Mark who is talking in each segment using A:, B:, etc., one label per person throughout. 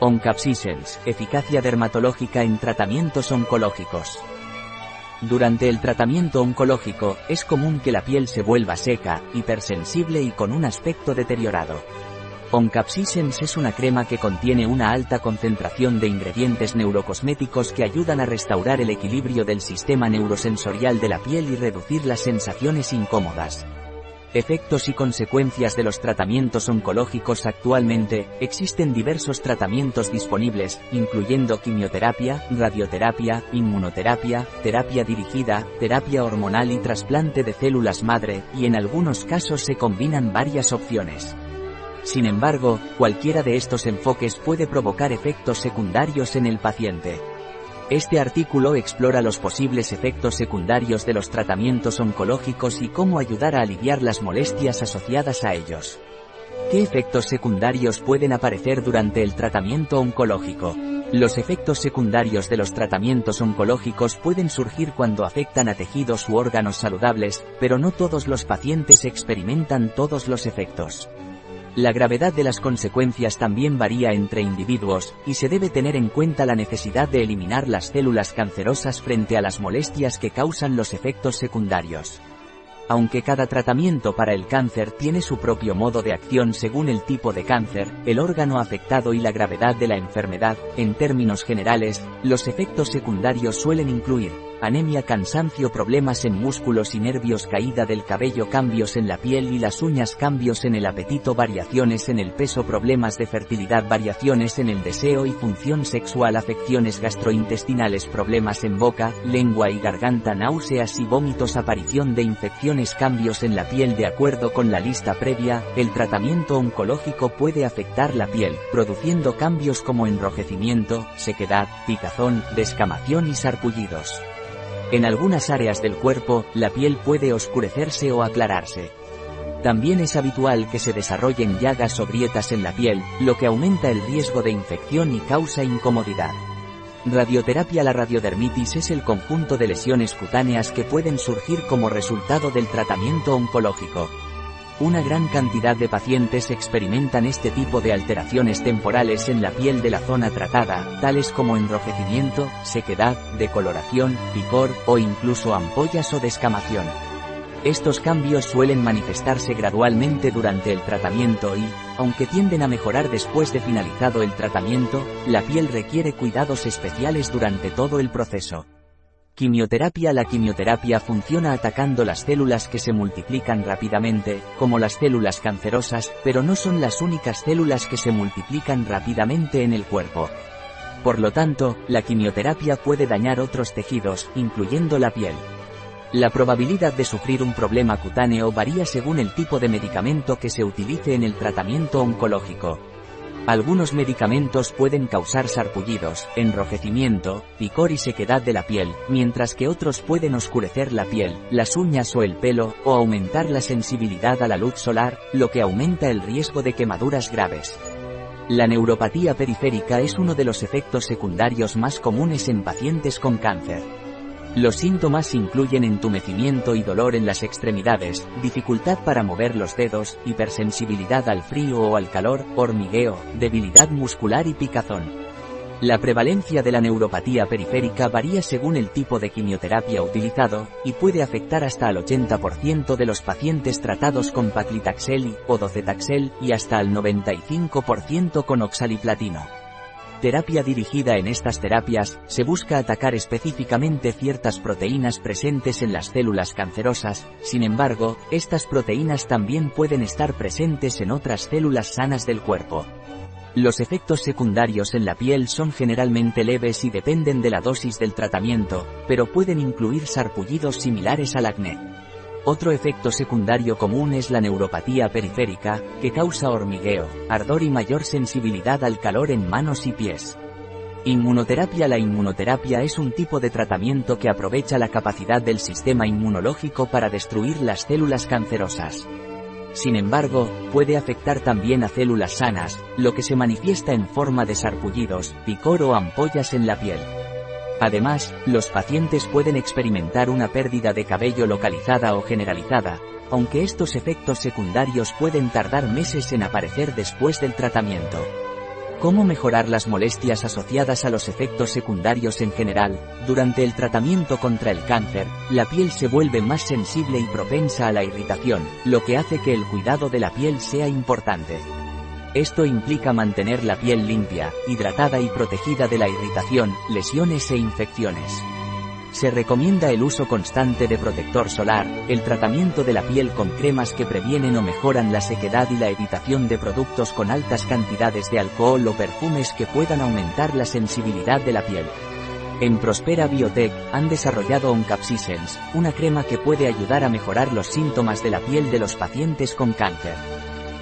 A: Oncapsisens, eficacia dermatológica en tratamientos oncológicos. Durante el tratamiento oncológico, es común que la piel se vuelva seca, hipersensible y con un aspecto deteriorado. Oncapsisens es una crema que contiene una alta concentración de ingredientes neurocosméticos que ayudan a restaurar el equilibrio del sistema neurosensorial de la piel y reducir las sensaciones incómodas. Efectos y consecuencias de los tratamientos oncológicos actualmente, existen diversos tratamientos disponibles, incluyendo quimioterapia, radioterapia, inmunoterapia, terapia dirigida, terapia hormonal y trasplante de células madre, y en algunos casos se combinan varias opciones. Sin embargo, cualquiera de estos enfoques puede provocar efectos secundarios en el paciente. Este artículo explora los posibles efectos secundarios de los tratamientos oncológicos y cómo ayudar a aliviar las molestias asociadas a ellos. ¿Qué efectos secundarios pueden aparecer durante el tratamiento oncológico? Los efectos secundarios de los tratamientos oncológicos pueden surgir cuando afectan a tejidos u órganos saludables, pero no todos los pacientes experimentan todos los efectos. La gravedad de las consecuencias también varía entre individuos, y se debe tener en cuenta la necesidad de eliminar las células cancerosas frente a las molestias que causan los efectos secundarios. Aunque cada tratamiento para el cáncer tiene su propio modo de acción según el tipo de cáncer, el órgano afectado y la gravedad de la enfermedad, en términos generales, los efectos secundarios suelen incluir anemia, cansancio, problemas en músculos y nervios, caída del cabello, cambios en la piel y las uñas, cambios en el apetito, variaciones en el peso, problemas de fertilidad, variaciones en el deseo y función sexual, afecciones gastrointestinales, problemas en boca, lengua y garganta, náuseas y vómitos, aparición de infecciones, cambios en la piel de acuerdo con la lista previa, el tratamiento oncológico puede afectar la piel, produciendo cambios como enrojecimiento, sequedad, picazón, descamación y sarpullidos. En algunas áreas del cuerpo, la piel puede oscurecerse o aclararse. También es habitual que se desarrollen llagas o grietas en la piel, lo que aumenta el riesgo de infección y causa incomodidad. Radioterapia La radiodermitis es el conjunto de lesiones cutáneas que pueden surgir como resultado del tratamiento oncológico. Una gran cantidad de pacientes experimentan este tipo de alteraciones temporales en la piel de la zona tratada, tales como enrojecimiento, sequedad, decoloración, picor, o incluso ampollas o descamación. Estos cambios suelen manifestarse gradualmente durante el tratamiento y, aunque tienden a mejorar después de finalizado el tratamiento, la piel requiere cuidados especiales durante todo el proceso. Quimioterapia La quimioterapia funciona atacando las células que se multiplican rápidamente, como las células cancerosas, pero no son las únicas células que se multiplican rápidamente en el cuerpo. Por lo tanto, la quimioterapia puede dañar otros tejidos, incluyendo la piel. La probabilidad de sufrir un problema cutáneo varía según el tipo de medicamento que se utilice en el tratamiento oncológico. Algunos medicamentos pueden causar sarpullidos, enrojecimiento, picor y sequedad de la piel, mientras que otros pueden oscurecer la piel, las uñas o el pelo, o aumentar la sensibilidad a la luz solar, lo que aumenta el riesgo de quemaduras graves. La neuropatía periférica es uno de los efectos secundarios más comunes en pacientes con cáncer. Los síntomas incluyen entumecimiento y dolor en las extremidades, dificultad para mover los dedos, hipersensibilidad al frío o al calor, hormigueo, debilidad muscular y picazón. La prevalencia de la neuropatía periférica varía según el tipo de quimioterapia utilizado, y puede afectar hasta al 80% de los pacientes tratados con paclitaxel o docetaxel, y hasta al 95% con oxaliplatino. Terapia dirigida en estas terapias, se busca atacar específicamente ciertas proteínas presentes en las células cancerosas, sin embargo, estas proteínas también pueden estar presentes en otras células sanas del cuerpo. Los efectos secundarios en la piel son generalmente leves y dependen de la dosis del tratamiento, pero pueden incluir sarpullidos similares al acné. Otro efecto secundario común es la neuropatía periférica, que causa hormigueo, ardor y mayor sensibilidad al calor en manos y pies. Inmunoterapia La inmunoterapia es un tipo de tratamiento que aprovecha la capacidad del sistema inmunológico para destruir las células cancerosas. Sin embargo, puede afectar también a células sanas, lo que se manifiesta en forma de sarpullidos, picor o ampollas en la piel. Además, los pacientes pueden experimentar una pérdida de cabello localizada o generalizada, aunque estos efectos secundarios pueden tardar meses en aparecer después del tratamiento. ¿Cómo mejorar las molestias asociadas a los efectos secundarios en general? Durante el tratamiento contra el cáncer, la piel se vuelve más sensible y propensa a la irritación, lo que hace que el cuidado de la piel sea importante. Esto implica mantener la piel limpia, hidratada y protegida de la irritación, lesiones e infecciones. Se recomienda el uso constante de protector solar, el tratamiento de la piel con cremas que previenen o mejoran la sequedad y la evitación de productos con altas cantidades de alcohol o perfumes que puedan aumentar la sensibilidad de la piel. En Prospera Biotech han desarrollado Oncapsisens, una crema que puede ayudar a mejorar los síntomas de la piel de los pacientes con cáncer.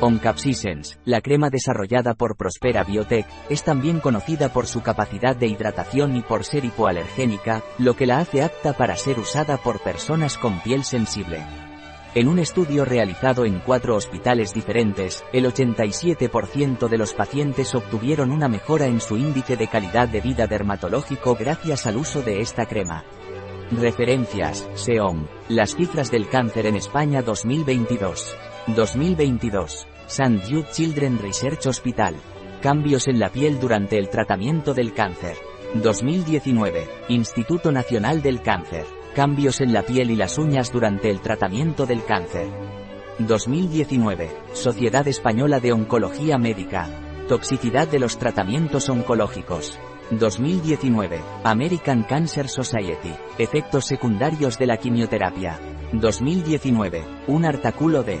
A: Oncapsisens, la crema desarrollada por Prospera Biotech, es también conocida por su capacidad de hidratación y por ser hipoalergénica, lo que la hace apta para ser usada por personas con piel sensible. En un estudio realizado en cuatro hospitales diferentes, el 87% de los pacientes obtuvieron una mejora en su índice de calidad de vida dermatológico gracias al uso de esta crema. Referencias, SEOM, las cifras del cáncer en España 2022. 2022. St. Jude Children Research Hospital. Cambios en la piel durante el tratamiento del cáncer. 2019. Instituto Nacional del Cáncer. Cambios en la piel y las uñas durante el tratamiento del cáncer. 2019. Sociedad Española de Oncología Médica. Toxicidad de los tratamientos oncológicos. 2019. American Cancer Society. Efectos secundarios de la quimioterapia. 2019. Un artículo de